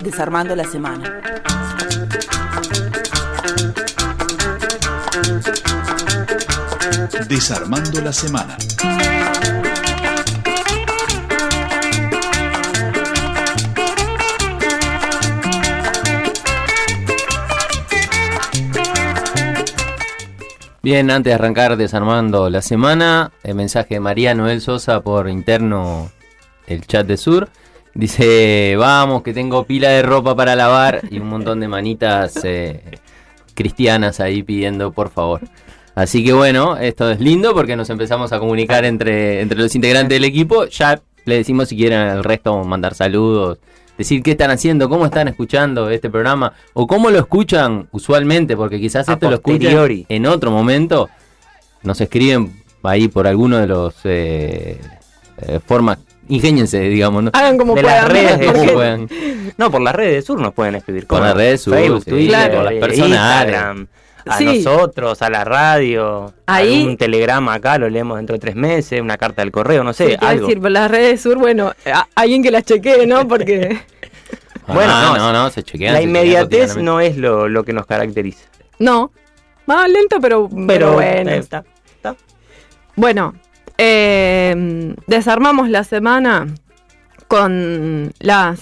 Desarmando la semana. Desarmando la semana. Bien, antes de arrancar desarmando la semana, el mensaje de María Noel Sosa por interno el chat de Sur. Dice, vamos, que tengo pila de ropa para lavar y un montón de manitas eh, cristianas ahí pidiendo por favor. Así que bueno, esto es lindo porque nos empezamos a comunicar entre, entre los integrantes del equipo. Ya le decimos si quieren al resto mandar saludos, decir qué están haciendo, cómo están escuchando este programa o cómo lo escuchan usualmente, porque quizás esto lo escuchan en otro momento. Nos escriben ahí por alguno de los eh, eh, formas ingéniense, digamos, ¿no? Hagan como de puedan. las redes de porque- Sur puedan. No, por las redes de Sur nos pueden escribir. Con ¿cómo las redes Sur, Facebook, sí, Twitter, por las eh, personales. A Sí. nosotros, a la radio, Ahí- un telegrama acá, lo leemos dentro de tres meses, una carta del correo, no sé, algo. decir, por las redes sur, bueno, alguien que las chequee, ¿no? Porque. Bueno, Ah, no, no, no, se chequean. la se inmediatez no es lo, lo que nos caracteriza. No. Más lento, pero, pero, Pero bueno. eh, está, está. Bueno, eh, desarmamos la semana con las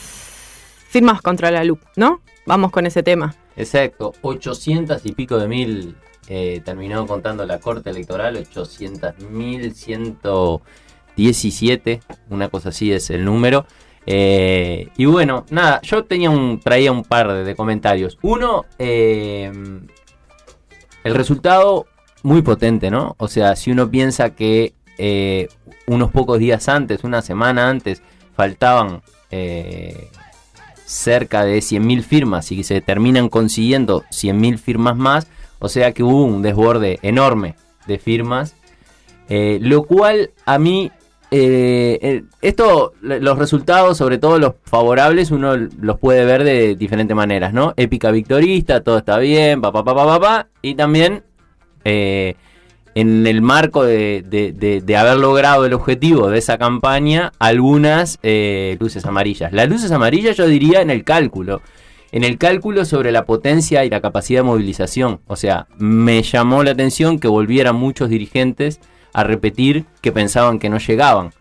firmas contra la LUC, ¿no? Vamos con ese tema. Exacto, 800 y pico de mil eh, terminó contando la Corte Electoral, 800 mil 117, una cosa así es el número. Eh, y bueno, nada, yo tenía un, traía un par de, comentarios. Uno, eh, el resultado muy potente, ¿no? O sea, si uno piensa que eh, unos pocos días antes, una semana antes, faltaban eh, cerca de 100.000 firmas y se terminan consiguiendo 100.000 firmas más, o sea que hubo un desborde enorme de firmas, eh, lo cual a mí, esto, los resultados, sobre todo los favorables, uno los puede ver de diferentes maneras, ¿no? Épica victorista, todo está bien, pa, pa, pa, pa, pa, pa, y también en el marco de, de- de- de haber logrado el objetivo de esa campaña, algunas eh, luces amarillas. Las luces amarillas yo diría en el cálculo, en el cálculo sobre la potencia y la capacidad de movilización. O sea, me llamó la atención que volvieran muchos dirigentes a repetir que pensaban que no llegaban.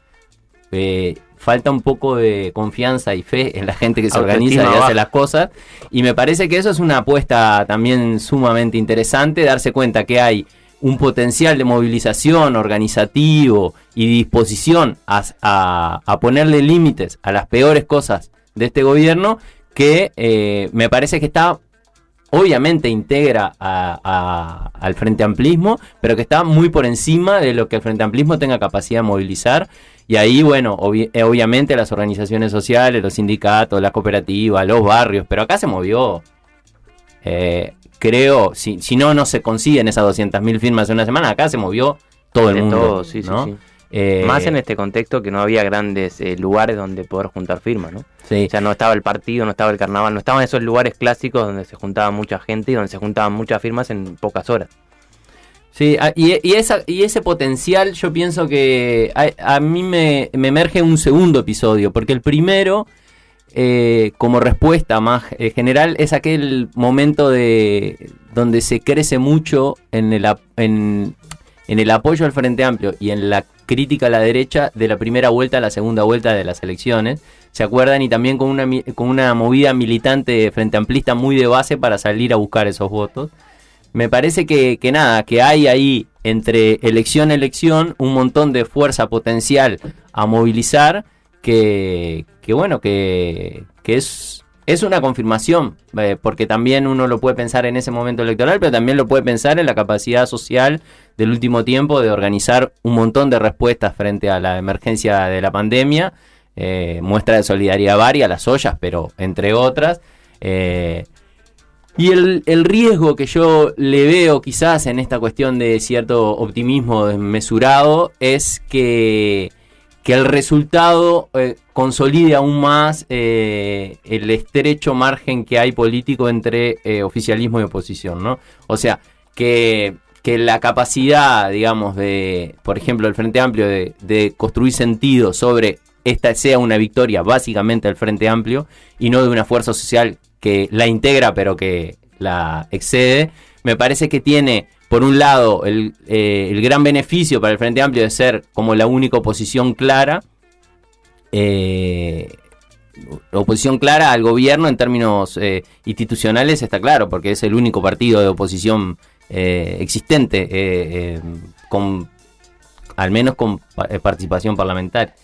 Eh, falta un poco de confianza y fe en la gente que se Autoestima organiza y hace las cosas. Y me parece que eso es una apuesta también sumamente interesante, darse cuenta que hay un potencial de movilización organizativo y disposición a, a- ponerle límites a las peores cosas de este gobierno que eh, me parece que está obviamente integra al Frente Amplismo, pero que está muy por encima de lo que el Frente Amplismo tenga capacidad de movilizar. Y ahí, bueno, eh, obviamente las organizaciones sociales, los sindicatos, las cooperativas, los barrios, pero acá se movió. eh, creo, si, si no, no se consiguen esas 200.000 firmas en una semana, acá se movió todo el mundo. todo, sí, sí, ¿no? sí. Eh, Más en este contexto que no había grandes eh, lugares donde poder juntar firmas, ¿no? sí. O sea, no estaba el partido, no estaba el carnaval, no estaban esos lugares clásicos donde se juntaba mucha gente y donde se juntaban muchas firmas en pocas horas. Sí, a- y, y esa, y ese potencial yo pienso que a, a mí me, me emerge un segundo episodio, porque el primero, eh, como respuesta más eh, general, es aquel momento de donde se crece mucho en el, apoyo al Frente Amplio y en la crítica a la derecha de la primera vuelta a la segunda vuelta de las elecciones. ¿Se acuerdan? Y también con una, con una movida militante frente amplista muy de base para salir a buscar esos votos. Me parece que, nada, que hay ahí entre elección elección un montón de fuerza potencial a movilizar que, bueno, que, que es, es una confirmación, eh, porque también uno lo puede pensar en ese momento electoral, pero también lo puede pensar en la capacidad social del último tiempo de organizar un montón de respuestas frente a la emergencia de la pandemia, eh, muestra de solidaridad varias, las ollas, pero entre otras. eh, y el, el riesgo que yo le veo quizás en esta cuestión de cierto optimismo desmesurado es que, que el resultado eh, consolide aún más eh, el estrecho margen que hay político entre eh, oficialismo y oposición, ¿no? O sea, que, que la capacidad, digamos, de, por ejemplo, el Frente Amplio de, de construir sentido sobre esta sea una victoria básicamente del Frente Amplio y no de una fuerza social que la integra pero que la excede, me parece que tiene, por un lado, el, eh, el gran beneficio para el Frente Amplio de ser como la única oposición clara, eh, oposición clara al gobierno en términos eh, institucionales está claro, porque es el único partido de oposición eh, existente, eh, con, al menos con participación parlamentaria.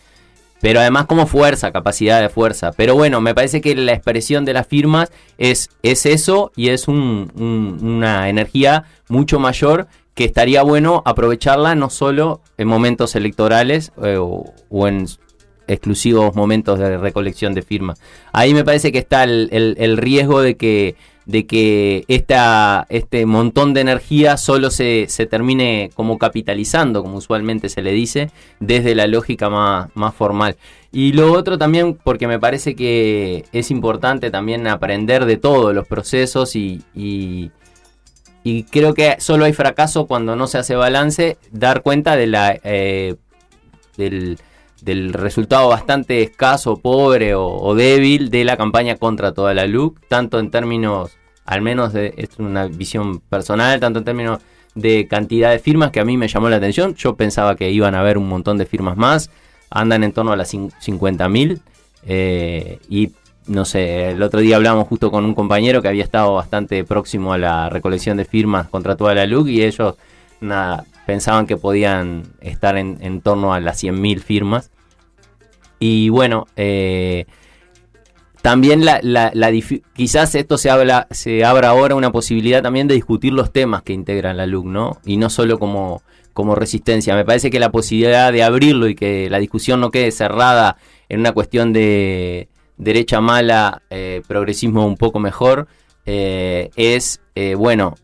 Pero además como fuerza, capacidad de fuerza. Pero bueno, me parece que la expresión de las firmas es, es eso y es una energía mucho mayor que estaría bueno aprovecharla no solo en momentos electorales o, o en exclusivos momentos de recolección de firmas. Ahí me parece que está el, riesgo de que, de que esta, este montón de energía solo se, se, termine como capitalizando, como usualmente se le dice, desde la lógica más, más formal. Y lo otro también, porque me parece que es importante también aprender de todos los procesos y, y, creo que solo hay fracaso cuando no se hace balance, dar cuenta de la... Eh, del, del resultado bastante escaso, pobre o, débil de la campaña contra toda la LUC, tanto en términos, al menos de es una visión personal, tanto en términos de cantidad de firmas que a mí me llamó la atención. Yo pensaba que iban a haber un montón de firmas más, andan en torno a las 50.000 eh, y no sé, el otro día hablamos justo con un compañero que había estado bastante próximo a la recolección de firmas contra toda la LUC y ellos nada, pensaban que podían estar en, torno a las 100.000 firmas. Y bueno, eh, también la, quizás esto se, habla, se abra ahora una posibilidad también de discutir los temas que integran la LUC, ¿no? Y no solo como, como resistencia. Me parece que la posibilidad de abrirlo y que la discusión no quede cerrada en una cuestión de derecha mala, eh, progresismo un poco mejor, eh, es, bueno,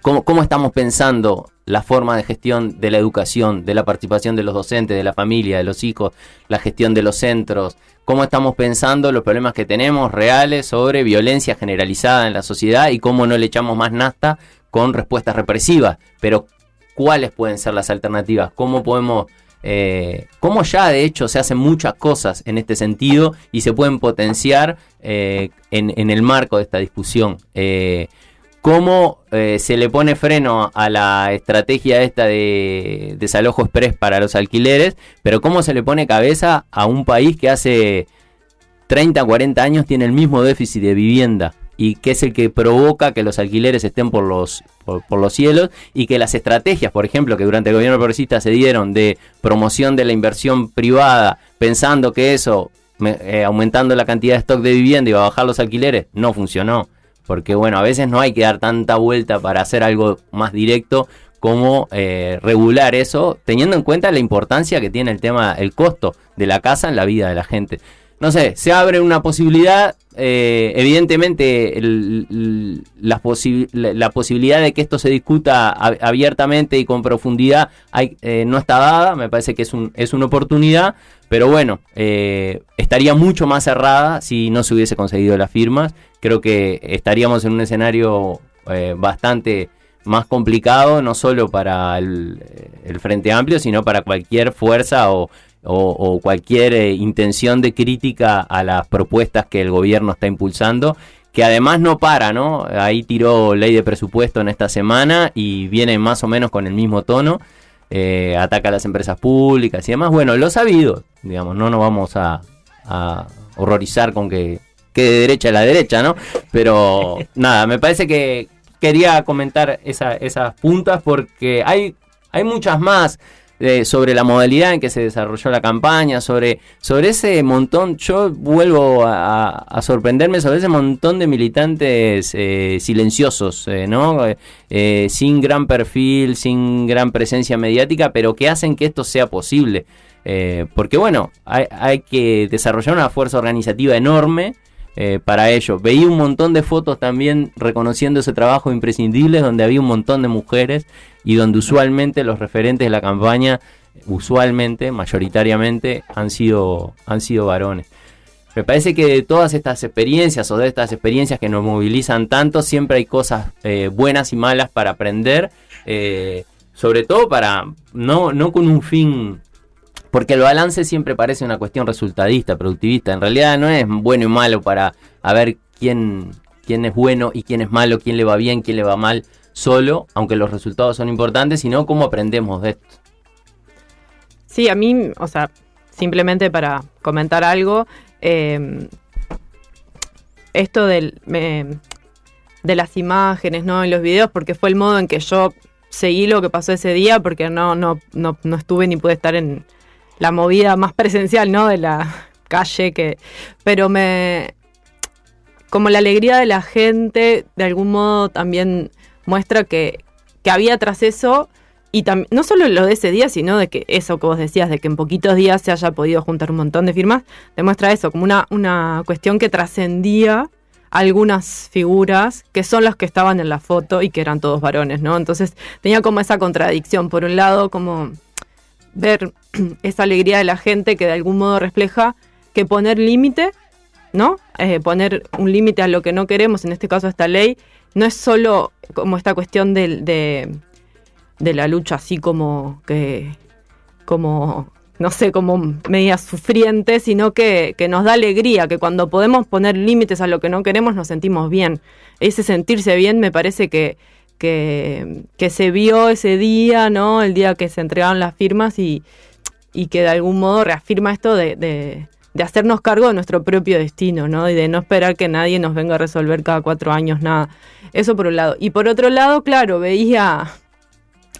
¿cómo, ¿cómo, estamos pensando la forma de gestión de la educación, de la participación de los docentes, de la familia, de los hijos, la gestión de los centros, cómo estamos pensando los problemas que tenemos reales sobre violencia generalizada en la sociedad y cómo no le echamos más nasta con respuestas represivas. Pero, ¿cuáles pueden ser las alternativas? ¿Cómo podemos... Eh, cómo ya de hecho se hacen muchas cosas en este sentido y se pueden potenciar eh, en, el marco de esta discusión. Eh, cómo eh, se le pone freno a la estrategia esta de desalojo express para los alquileres, pero cómo se le pone cabeza a un país que hace 30, 40 años tiene el mismo déficit de vivienda y que es el que provoca que los alquileres estén por los, por, los cielos y que las estrategias, por ejemplo, que durante el gobierno progresista se dieron de promoción de la inversión privada, pensando que eso, eh, aumentando la cantidad de stock de vivienda iba a bajar los alquileres, no funcionó porque bueno, a veces no hay que dar tanta vuelta para hacer algo más directo como eh, regular eso, teniendo en cuenta la importancia que tiene el tema, el costo de la casa en la vida de la gente. No sé, se abre una posibilidad, eh, evidentemente la, posibilidad de que esto se discuta abiertamente y con profundidad eh, no está dada, me parece que es una oportunidad, pero bueno, estaría mucho más cerrada si no se hubiese conseguido las firmas creo que estaríamos en un escenario eh, bastante más complicado, no solo para el, Frente Amplio, sino para cualquier fuerza o, cualquier eh, intención de crítica a las propuestas que el gobierno está impulsando, que además no para, ¿no? Ahí tiró ley de presupuesto en esta semana y viene más o menos con el mismo tono. Eh, ataca a las empresas públicas y demás. Bueno, lo sabido, digamos, no nos vamos a horrorizar con que que de derecha a la derecha, ¿no? Pero nada, me parece que quería comentar esas puntas porque hay, hay muchas más. Eh, sobre la modalidad en que se desarrolló la campaña, sobre, sobre ese montón, yo vuelvo a, sorprenderme sobre ese montón de militantes eh, silenciosos, eh, ¿no? sin gran perfil, sin gran presencia mediática, pero que hacen que esto sea posible. porque bueno, hay, hay que desarrollar una fuerza organizativa enorme eh, para ello. Veía un montón de fotos también reconociendo ese trabajo imprescindible donde había un montón de mujeres y donde usualmente los referentes de la campaña, usualmente, mayoritariamente, han sido, han sido varones. Me parece que de todas estas experiencias o de estas experiencias que nos movilizan tanto, siempre hay cosas eh, buenas y malas para aprender, eh, sobre todo para, no, no con un fin porque el balance siempre parece una cuestión resultadista, productivista. En realidad no es bueno y malo para a ver quién, quién es bueno y quién es malo, quién le va bien, quién le va mal solo, aunque los resultados son importantes, sino cómo aprendemos de esto. Sí, a mí, o sea, simplemente para comentar algo, eh, esto del, me- de las imágenes, ¿no? En los videos, porque fue el modo en que yo seguí lo que pasó ese día, porque no, no, no, no estuve ni pude estar en la movida más presencial, ¿no? De la calle, que. Pero me. Como la alegría de la gente, de algún modo también muestra que, que había tras eso. Y tam- no solo lo de ese día, sino de que eso que vos decías, de que en poquitos días se haya podido juntar un montón de firmas, demuestra eso, como una, una cuestión que trascendía algunas figuras que son las que estaban en la foto y que eran todos varones, ¿no? Entonces tenía como esa contradicción. Por un lado, como ver esa alegría de la gente que de algún modo refleja que poner límite, ¿no? Eh, poner un límite a lo que no queremos, en este caso esta ley, no es solo como esta cuestión de, de la lucha así como que como no sé, como media sufriente, sino que, que nos da alegría, que cuando podemos poner límites a lo que no queremos nos sentimos bien. Ese sentirse bien me parece que, que, se vio ese día, ¿no? El día que se entregaron las firmas y, y que de algún modo reafirma esto de, de, de hacernos cargo de nuestro propio destino, ¿no? Y de no esperar que nadie nos venga a resolver cada cuatro años nada. Eso por un lado. Y por otro lado, claro, veía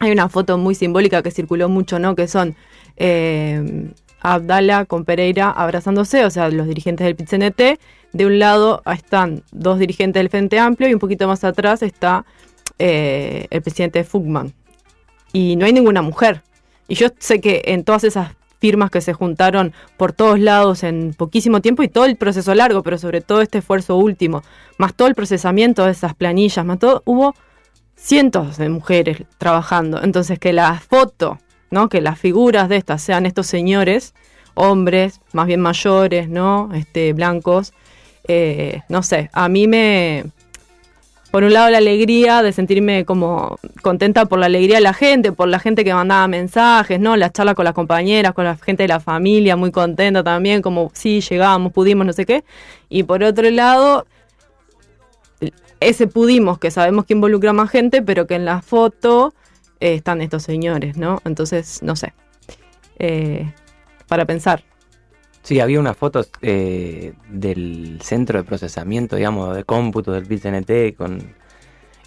hay una foto muy simbólica que circuló mucho, ¿no? Que son eh, Abdala con Pereira abrazándose, o sea, los dirigentes del PITCNT. De un lado están dos dirigentes del Frente Amplio y un poquito más atrás está eh, el presidente Fugman. Y no hay ninguna mujer. Y yo sé que en todas esas firmas que se juntaron por todos lados en poquísimo tiempo y todo el proceso largo, pero sobre todo este esfuerzo último, más todo el procesamiento de esas planillas, más todo, hubo cientos de mujeres trabajando. Entonces, que la foto, ¿no? Que las figuras de estas sean estos señores, hombres, más bien mayores, ¿no? Este, blancos. eh, no sé, a mí me. Por un lado, la alegría de sentirme como contenta por la alegría de la gente, por la gente que mandaba mensajes, ¿no? La charla con las compañeras, con la gente de la familia, muy contenta también, como sí, llegamos, pudimos, no sé qué. Y por otro lado, ese pudimos, que sabemos que involucra más gente, pero que en la foto eh, están estos señores, ¿no? Entonces, no sé. Eh, para pensar. Sí, había unas fotos eh, del centro de procesamiento, digamos, de cómputo del PIT-CNT, con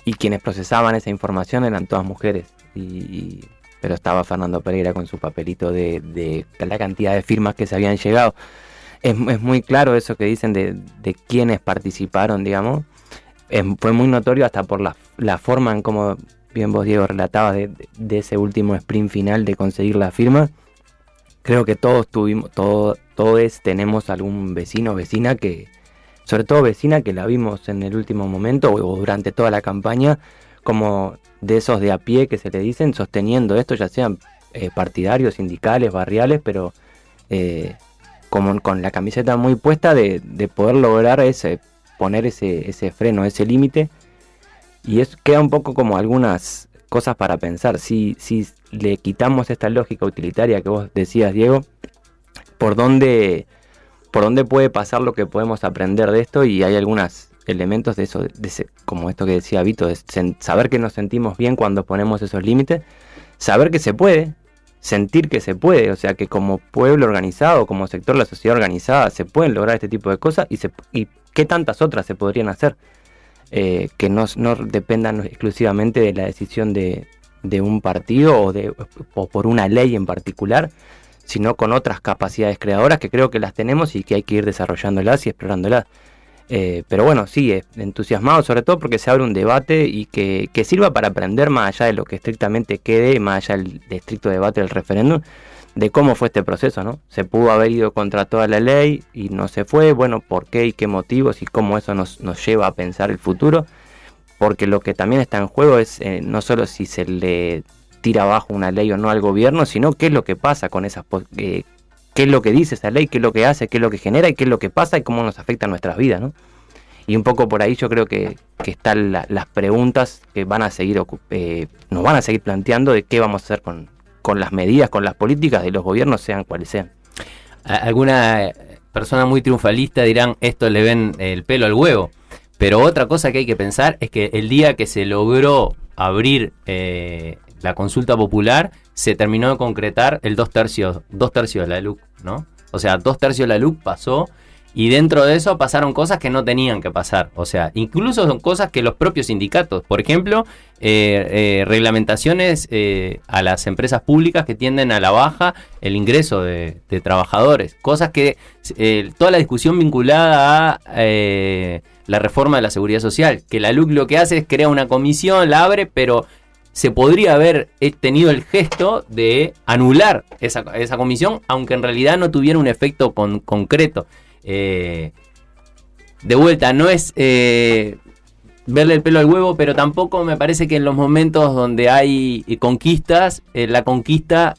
y quienes procesaban esa información eran todas mujeres. Y, pero estaba Fernando Pereira con su papelito de, la cantidad de firmas que se habían llegado. Es, es muy claro eso que dicen de, de quienes participaron, digamos. Es- fue muy notorio hasta por la, la forma en cómo, bien vos Diego relatabas, de, de ese último sprint final de conseguir la firma. Creo que todos tuvimos, todo, todos tenemos algún vecino o vecina que, sobre todo vecina que la vimos en el último momento o, durante toda la campaña, como de esos de a pie que se le dicen, sosteniendo esto, ya sean eh, partidarios, sindicales, barriales, pero eh, como con la camiseta muy puesta de, de poder lograr ese, poner ese, ese freno, ese límite. Y es, queda un poco como algunas cosas para pensar. Si, si le quitamos esta lógica utilitaria que vos decías, Diego, ¿por dónde, por dónde puede pasar lo que podemos aprender de esto? Y hay algunos elementos de eso, de ese- como esto que decía Vito, de saber que nos sentimos bien cuando ponemos esos límites, saber que se puede, sentir que se puede, o sea que como pueblo organizado, como sector de la sociedad organizada, se pueden lograr este tipo de cosas y, se, y qué tantas otras se podrían hacer eh, que no, no dependan exclusivamente de la decisión de, de un partido o, de, o por una ley en particular, sino con otras capacidades creadoras que creo que las tenemos y que hay que ir desarrollándolas y explorándolas. Eh, pero bueno, sí, eh, entusiasmado sobre todo porque se abre un debate y que, que sirva para aprender más allá de lo que estrictamente quede, más allá del, del estricto debate del referéndum, de cómo fue este proceso, ¿no? Se pudo haber ido contra toda la ley y no se fue, bueno, ¿por qué y qué motivos y cómo eso nos, nos lleva a pensar el futuro? Porque lo que también está en juego es eh, no solo si se le tira abajo una ley o no al gobierno, sino qué es lo que pasa con esas... eh, qué es lo que dice esa ley, qué es lo que hace, qué es lo que genera y qué es lo que pasa y cómo nos afecta a nuestras vidas, ¿no? Y un poco por ahí yo creo que, que están la- las preguntas que van a seguir eh, nos van a seguir planteando de qué vamos a hacer con, con las medidas, con las políticas de los gobiernos, sean cuales sean. Alguna persona muy triunfalista dirán, esto le ven el pelo al huevo. Pero otra cosa que hay que pensar es que el día que se logró abrir eh, la consulta popular, se terminó de concretar el dos tercios, dos tercios de la LUC, ¿no? O sea, dos tercios de la LUC pasó y dentro de eso pasaron cosas que no tenían que pasar. O sea, incluso son cosas que los propios sindicatos, por ejemplo, eh, eh, reglamentaciones eh, a las empresas públicas que tienden a la baja el ingreso de, trabajadores. Cosas que toda la discusión vinculada a la reforma de la seguridad social, que la LUC lo que hace es crear una comisión, la abre, pero se podría haber tenido el gesto de anular esa, comisión, aunque en realidad no tuviera un efecto concreto. Eh, de vuelta, no es eh, verle el pelo al huevo, pero tampoco me parece que en los momentos donde hay conquistas, eh, la conquista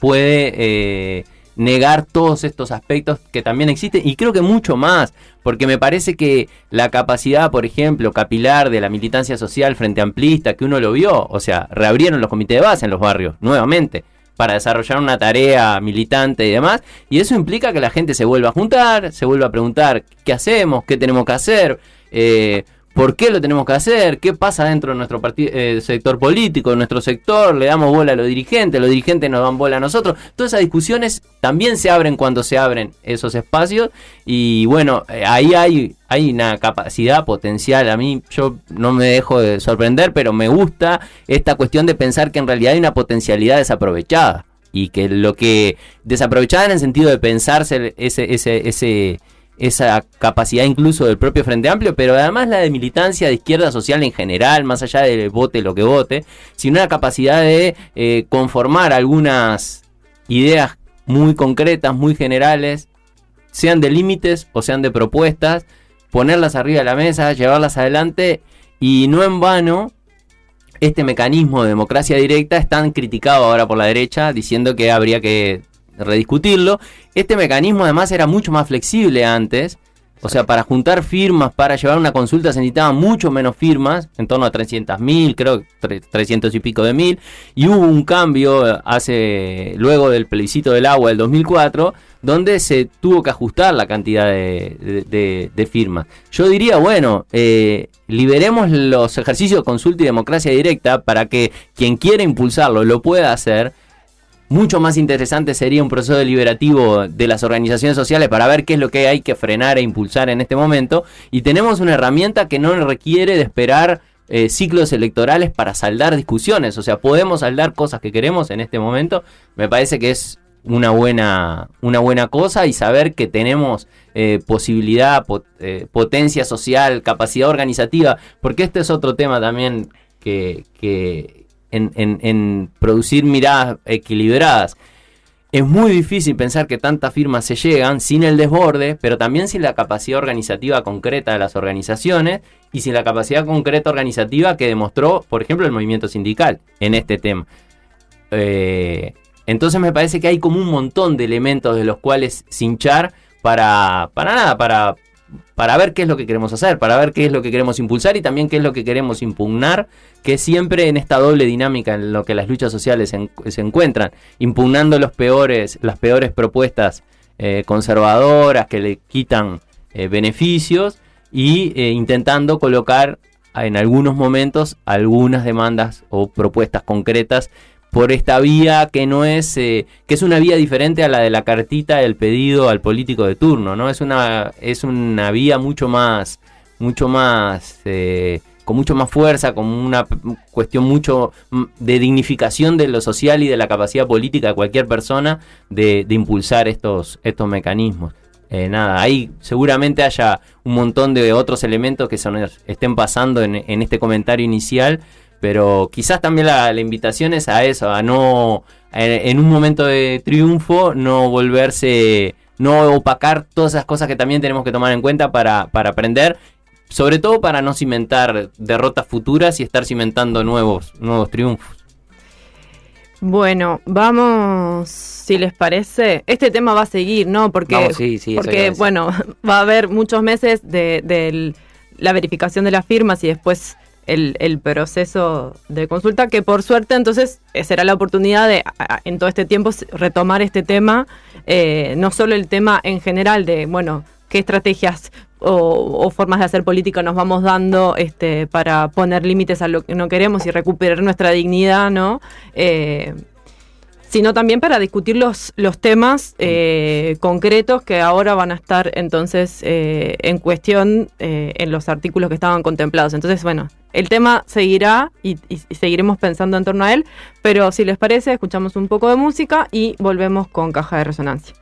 puede negar todos estos aspectos que también existen y creo que mucho más, porque me parece que la capacidad, por ejemplo, capilar de la militancia social frente amplista, que uno lo vio, o sea, reabrieron los comités de base en los barrios, nuevamente para desarrollar una tarea militante y demás. Y eso implica que la gente se vuelva a juntar, se vuelva a preguntar qué hacemos, qué tenemos que hacer. Eh, ¿Por qué lo tenemos que hacer? ¿Qué pasa dentro de nuestro eh, sector político, de nuestro sector? ¿Le damos bola a los dirigentes? ¿Los dirigentes nos dan bola a nosotros? Todas esas discusiones también se abren cuando se abren esos espacios. Y bueno, eh, ahí hay, hay una capacidad potencial. A mí yo no me dejo de sorprender, pero me gusta esta cuestión de pensar que en realidad hay una potencialidad desaprovechada. Y que lo que desaprovechada en el sentido de pensarse ese, ese, ese esa capacidad incluso del propio Frente Amplio, pero además la de militancia de izquierda social en general, más allá del vote lo que vote, sino la capacidad de eh, conformar algunas ideas muy concretas, muy generales, sean de límites o sean de propuestas, ponerlas arriba de la mesa, llevarlas adelante y no en vano este mecanismo de democracia directa es tan criticado ahora por la derecha, diciendo que habría que rediscutirlo. Este mecanismo además era mucho más flexible antes. O sea, para juntar firmas, para llevar una consulta se necesitaban mucho menos firmas, en torno a 300.000, creo 300 y pico de mil, y hubo un cambio hace luego del plebiscito del agua del 2004, donde se tuvo que ajustar la cantidad de, firmas. Yo diría, bueno, eh, liberemos los ejercicios de consulta y democracia directa para que quien quiera impulsarlo lo pueda hacer mucho más interesante sería un proceso deliberativo de las organizaciones sociales para ver qué es lo que hay que frenar e impulsar en este momento. Y tenemos una herramienta que no requiere de esperar eh, ciclos electorales para saldar discusiones. O sea, podemos saldar cosas que queremos en este momento. Me parece que es una buena, una buena cosa y saber que tenemos eh, posibilidad, eh, potencia social, capacidad organizativa, porque este es otro tema también que, que en, producir miradas equilibradas. Es muy difícil pensar que tantas firmas se llegan sin el desborde, pero también sin la capacidad organizativa concreta de las organizaciones y sin la capacidad concreta organizativa que demostró, por ejemplo, el movimiento sindical en este tema. Eh, entonces me parece que hay como un montón de elementos de los cuales cinchar para, para nada, para, para ver qué es lo que queremos hacer, para ver qué es lo que queremos impulsar y también qué es lo que queremos impugnar, que siempre en esta doble dinámica en lo que las luchas sociales se encuentran, impugnando los peores, las peores propuestas eh, conservadoras que le quitan eh, beneficios y eh, intentando colocar en algunos momentos algunas demandas o propuestas concretas por esta vía que no es eh, que es una vía diferente a la de la cartita del pedido al político de turno no es una es una vía mucho más mucho más eh, con mucho más fuerza con una cuestión mucho de dignificación de lo social y de la capacidad política de cualquier persona de, impulsar estos estos mecanismos. Eh, nada, ahí seguramente haya un montón de otros elementos que son, estén pasando en, en este comentario inicial, pero quizás también la, invitación es a eso, a no, en, un momento de triunfo, no volverse, no opacar todas esas cosas que también tenemos que tomar en cuenta para, para aprender, sobre todo para no cimentar derrotas futuras y estar cimentando nuevos, nuevos triunfos. Bueno, vamos, si les parece, este tema va a seguir, ¿no? Porque, porque bueno, va a haber muchos meses de, de la verificación de las firmas y después el, proceso de consulta, que por suerte entonces eh, será la oportunidad de en todo este tiempo retomar este tema, eh, no solo el tema en general de, bueno, qué estrategias o, formas de hacer política nos vamos dando este, para poner límites a lo que no queremos y recuperar nuestra dignidad, ¿no? Eh, sino también para discutir los, los temas eh, concretos que ahora van a estar entonces en cuestión en los artículos que estaban contemplados. Entonces, bueno, el tema seguirá y, y- seguiremos pensando en torno a él, pero si les parece, escuchamos un poco de música y volvemos con caja de resonancia.